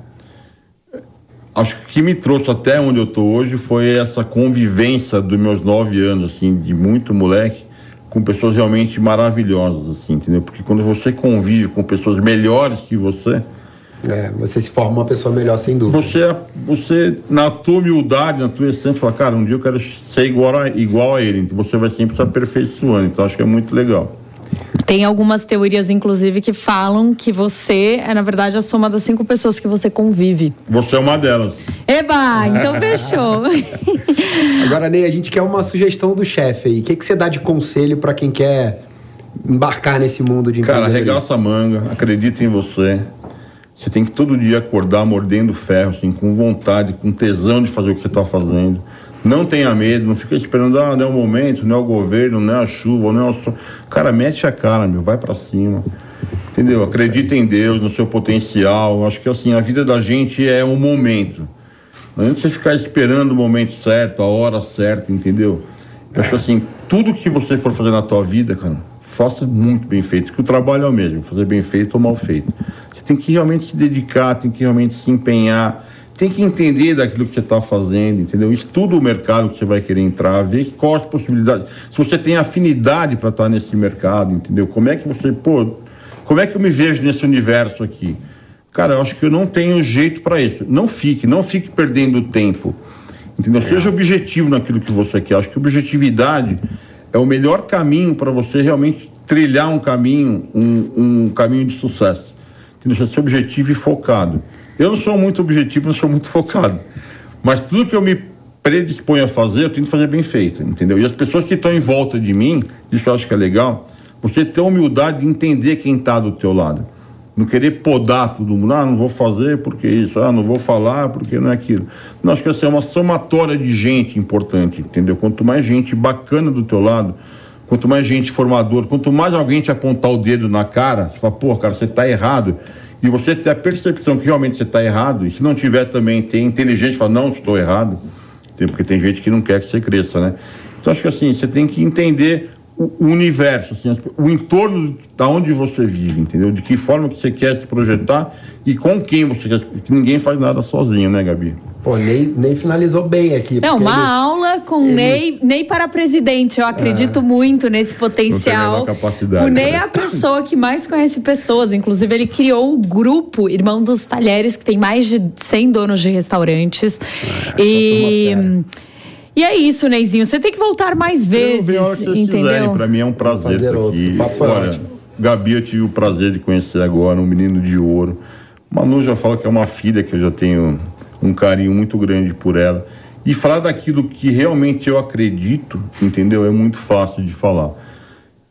Acho que o que me trouxe até onde eu tô hoje foi essa convivência dos meus nove anos, assim, de muito moleque com pessoas realmente maravilhosas, assim, entendeu? Porque quando você convive com pessoas melhores que você.
É, você se forma uma pessoa melhor, sem dúvida.
Você, você na tua humildade, na tua essência, fala, cara, um dia eu quero ser igual a, igual a ele. Então você vai sempre se aperfeiçoando. Então acho que é muito legal.
Tem algumas teorias, inclusive, que falam que você é, na verdade, a soma das cinco pessoas que você convive.
Você é uma delas.
Eba, então *laughs* fechou.
Agora, Ney, a gente quer uma sugestão do chefe aí. O que, que você dá de conselho para quem quer embarcar nesse mundo de
Cara, arregaça a manga, acredita em você. Você tem que todo dia acordar mordendo ferro, assim, com vontade, com tesão de fazer o que você está fazendo. Não tenha medo, não fica esperando, ah, não é o momento, não é o governo, não é a chuva, não é o sol. Cara, mete a cara, meu, vai para cima. Entendeu? Acredita em Deus, no seu potencial. Acho que assim, a vida da gente é um momento. Não adianta você ficar esperando o momento certo, a hora certa, entendeu? Eu acho assim, tudo que você for fazer na tua vida, cara, faça muito bem feito, que o trabalho é o mesmo, fazer bem feito ou mal feito. Você tem que realmente se dedicar, tem que realmente se empenhar tem que entender daquilo que você está fazendo, entendeu? Estuda o mercado que você vai querer entrar, vê quais as possibilidades. Se você tem afinidade para estar tá nesse mercado, entendeu? Como é que você, pô, como é que eu me vejo nesse universo aqui? Cara, eu acho que eu não tenho jeito para isso. Não fique, não fique perdendo tempo. Entendeu? Seja objetivo naquilo que você quer. Acho que objetividade é o melhor caminho para você realmente trilhar um caminho, um, um caminho de sucesso. Entendeu? Ser objetivo e focado. Eu não sou muito objetivo, não sou muito *laughs* focado. Mas tudo que eu me predisponho a fazer, eu tento fazer bem feito, entendeu? E as pessoas que estão em volta de mim, isso eu acho que é legal, você ter a humildade de entender quem está do teu lado. Não querer podar todo mundo, ah, não vou fazer porque isso, ah, não vou falar porque não é aquilo. Não, acho que essa é uma somatória de gente importante, entendeu? Quanto mais gente bacana do teu lado, quanto mais gente formador, quanto mais alguém te apontar o dedo na cara, você fala, pô, cara, você está errado e você ter a percepção que realmente você está errado, e se não tiver também, ter inteligente falar, não, estou errado, porque tem gente que não quer que você cresça, né? Então acho que assim, você tem que entender o, universo, assim, o entorno da onde você vive, entendeu? De que forma que você quer se projetar e com quem você quer, porque ninguém faz nada sozinho, né, Gabi?
Pô, Ney, Ney finalizou bem aqui.
Não, uma ele, aula com ele... Ney, Ney para presidente. Eu acredito é, muito nesse potencial.
Capacidade,
o Ney né? é a pessoa que mais conhece pessoas. Inclusive, ele criou o grupo Irmão dos Talheres, que tem mais de 100 donos de restaurantes. Ah, e. E é isso, Neizinho. Você tem que voltar mais vezes. Eu entendeu?
Para mim é um prazer estar aqui. Olha, Gabi, eu tive o prazer de conhecer agora, um menino de ouro. Manu já fala que é uma filha que eu já tenho um carinho muito grande por ela. E falar daquilo que realmente eu acredito, entendeu? É muito fácil de falar.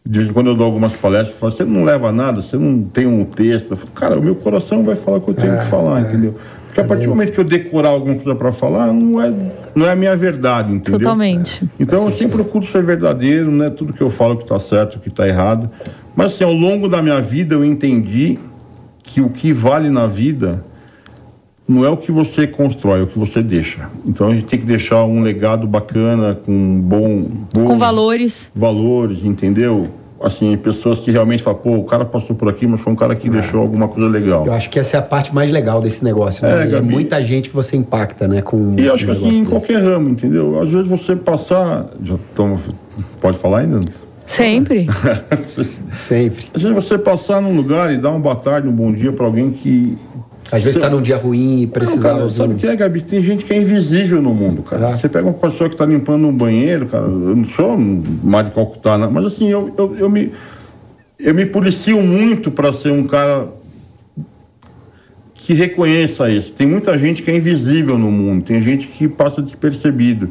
De vez em quando eu dou algumas palestras, eu falo, você não leva nada, você não tem um texto. Eu falo, cara, o meu coração vai falar o que eu tenho é, que falar, é. entendeu? Porque a partir do momento que eu decorar alguma coisa para falar, não é, não é a minha verdade, entendeu?
Totalmente.
Então eu sempre procuro ser verdadeiro, não é tudo que eu falo que está certo, que está errado. Mas assim, ao longo da minha vida eu entendi que o que vale na vida não é o que você constrói, é o que você deixa. Então a gente tem que deixar um legado bacana, com bom, bom
com valores,
valores, entendeu? Assim, pessoas que realmente falam, pô, o cara passou por aqui, mas foi um cara que é. deixou alguma coisa legal.
Eu acho que essa é a parte mais legal desse negócio, né? É, é muita gente que você impacta, né? Com
e acho que assim, desse. em qualquer ramo, entendeu? Às vezes você passar. Já toma, pode falar ainda?
Sempre. *laughs*
Sempre.
Às vezes você passar num lugar e dar uma boa tarde, um bom dia para alguém que
às vezes está num dia ruim e precisava.
Não, sabe o que é, Gabi? Tem gente que é invisível no mundo, cara. Ah. Você pega uma pessoa que está limpando um banheiro, cara. Eu não sou mais de Calcutá, né? mas assim, eu, eu, eu, me, eu me policio muito para ser um cara que reconheça isso. Tem muita gente que é invisível no mundo, tem gente que passa despercebido.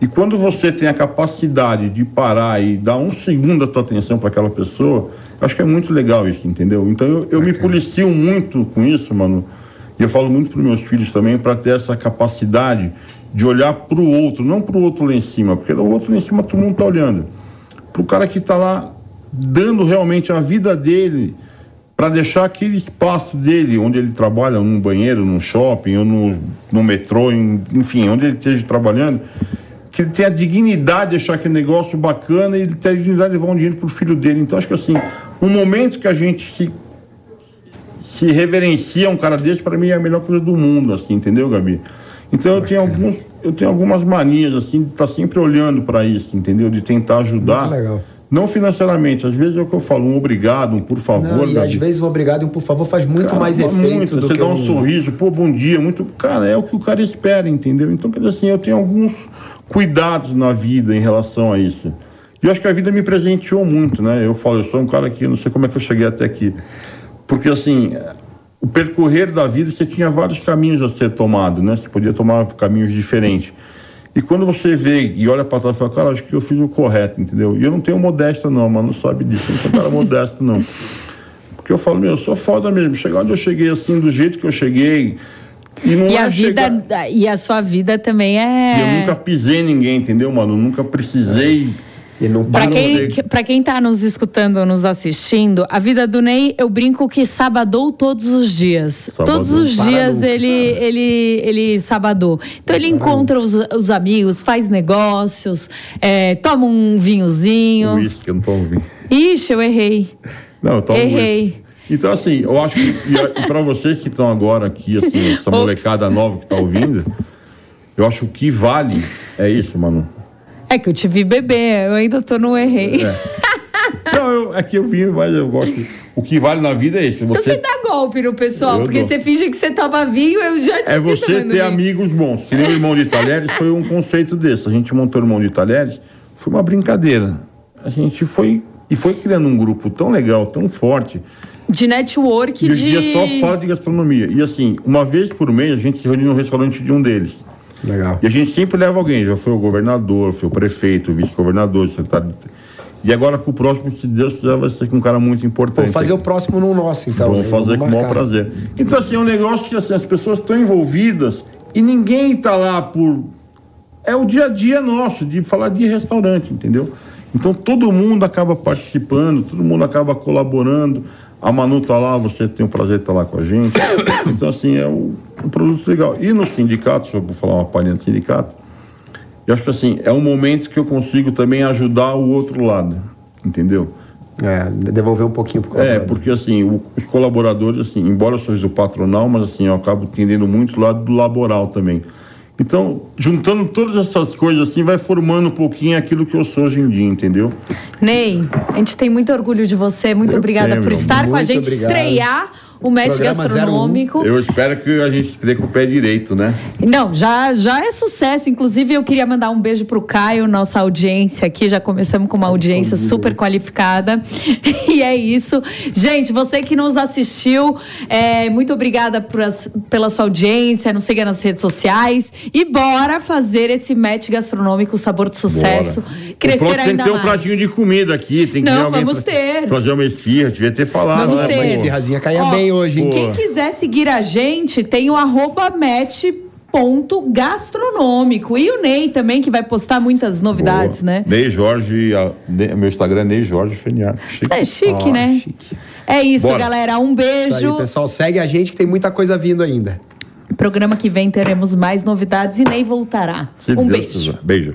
E quando você tem a capacidade de parar e dar um segundo da tua atenção para aquela pessoa, acho que é muito legal isso, entendeu? Então eu, eu me policio muito com isso, mano. E eu falo muito para meus filhos também para ter essa capacidade de olhar para o outro, não para o outro lá em cima, porque o outro lá em cima todo mundo está olhando. Para o cara que está lá dando realmente a vida dele para deixar aquele espaço dele, onde ele trabalha, num banheiro, num shopping, ou no, no metrô, em, enfim, onde ele esteja trabalhando, que ele tenha a dignidade de achar aquele negócio bacana e ele tenha a dignidade de levar um dinheiro para o filho dele. Então, acho que assim, um momento que a gente se, se reverencia um cara desse, para mim é a melhor coisa do mundo, assim, entendeu, Gabi? Então eu tenho, alguns, eu tenho algumas manias, assim, de estar tá sempre olhando para isso, entendeu? De tentar ajudar.
Muito legal.
Não financeiramente, às vezes é o que eu falo, um obrigado, um por favor.
Não, e às vezes um obrigado e um por favor faz muito
cara,
mais efeito
muito.
do
Você
que
dá um,
um
sorriso, pô, bom dia, muito. Cara, é o que o cara espera, entendeu? Então, quer dizer assim, eu tenho alguns cuidados na vida em relação a isso. E eu acho que a vida me presenteou muito, né? Eu falo, eu sou um cara que não sei como é que eu cheguei até aqui. Porque, assim, o percorrer da vida, você tinha vários caminhos a ser tomado, né? Você podia tomar caminhos diferentes. E quando você vê e olha para trás e fala, cara, acho que eu fiz o correto, entendeu? E eu não tenho modéstia, não, mas não sabe disso, eu não sou um cara modesto, não. Porque eu falo, meu, eu sou foda mesmo. Chegar onde eu cheguei assim, do jeito que eu cheguei. E,
E
é
a vida
chegar-
e a sua vida também
E eu
é
nunca pisei ninguém, entendeu, mano? Eu nunca precisei. Para
quem, quem tá nos escutando nos assistindo, a vida do Ney, eu brinco que sabadou todos os dias.
Sabadou.
Todos os
Para
dias
nunca.
ele, ele, ele sabadou. Então ele encontra os, os amigos, faz negócios, é, toma um vinhozinho.
Uísque, eu não tô ouvindo.
Ixi, eu errei.
Não, eu tomo
Errei.
Então, assim, eu acho que. A- pra vocês que estão agora aqui, assim, essa *laughs*
Ops.
molecada nova que tá ouvindo, eu acho que vale é isso, mano.
É que eu te vi beber, eu ainda tô no errei.
Não, eu, é que eu vi, mas eu gosto. O que vale na vida é isso.
Então você
Você,
dá golpe no pessoal,
Eu
porque
dou.
você finge que você toma vinho, eu já te
é você ter
vinho.
amigos bons. Que nem o irmão de Talheres foi um conceito desse. A gente montou o irmão de Talheres, foi uma brincadeira. A gente foi. E foi criando um grupo tão legal, tão forte.
De network, de...
dia só fala de gastronomia. E assim, uma vez por mês a gente se reúne no restaurante de um deles.
Legal.
E a gente sempre leva alguém. Já foi o governador, foi o prefeito, o vice-governador, o secretário. E agora com o próximo, se Deus quiser, vai ser com um cara muito importante.
Vamos fazer o próximo no nosso, então.
Vamos fazer com o maior prazer. Então, assim, é um negócio que assim, as pessoas estão envolvidas e ninguém está lá por. É o dia a dia nosso, de falar de restaurante, entendeu? Então todo mundo acaba participando, todo mundo acaba colaborando. A Manu tá lá, você tem o prazer de estar lá com a gente. *coughs* Então, assim, é um, um produto legal. E no sindicato, se eu vou falar uma palhinha do sindicato, eu acho que assim, é um momento que eu consigo também ajudar o outro lado, entendeu?
É, devolver um pouquinho pro
É, porque assim, o- os colaboradores, assim, embora eu seja do patronal, mas assim, eu acabo tendendo muito do lado do laboral também. Então, juntando todas essas coisas assim, vai formando um pouquinho aquilo que eu sou hoje em dia, entendeu?
Ney, a gente tem muito orgulho de você. Muito
Eu
obrigada
tenho,
por estar com a gente,
obrigado.
estrear o Match Gastronômico.
Eu espero que a gente estreie com o pé direito, né?
Não, já, já é sucesso. Inclusive, eu queria mandar um beijo pro Caio, nossa audiência aqui. Já começamos com uma audiência super qualificada. *laughs* E é isso. Gente, você que nos assistiu, é, muito obrigada por as- pela sua audiência. Nos siga nas redes sociais. E bora fazer esse match gastronômico Sabor de Sucesso.
Bora.
Crescer
o próximo tem
ainda
que ter um pratinho de comida aqui. Tem que
Não, vamos ter.
Fazer uma esfirra, devia ter falado.
Vamos
né?
ter.
Pô.
esfirrazinha caia
Ó,
bem hoje, hein?
Quem quiser seguir a gente, tem o arroba ponto gastronômico. E o Ney também, que vai postar muitas novidades,
Boa.
né?
Ney Jorge, a- Ne- meu Instagram é Ney Jorge Feniar. Chique.
É chique,
Ó,
né?
chique.
É isso,
Bora.
galera. Um
Isso
beijo.
aí, pessoal. Segue a gente que tem muita coisa vindo ainda.
Programa que vem teremos mais novidades e Ney voltará.
Se
um
Deus
beijo.
Beijo.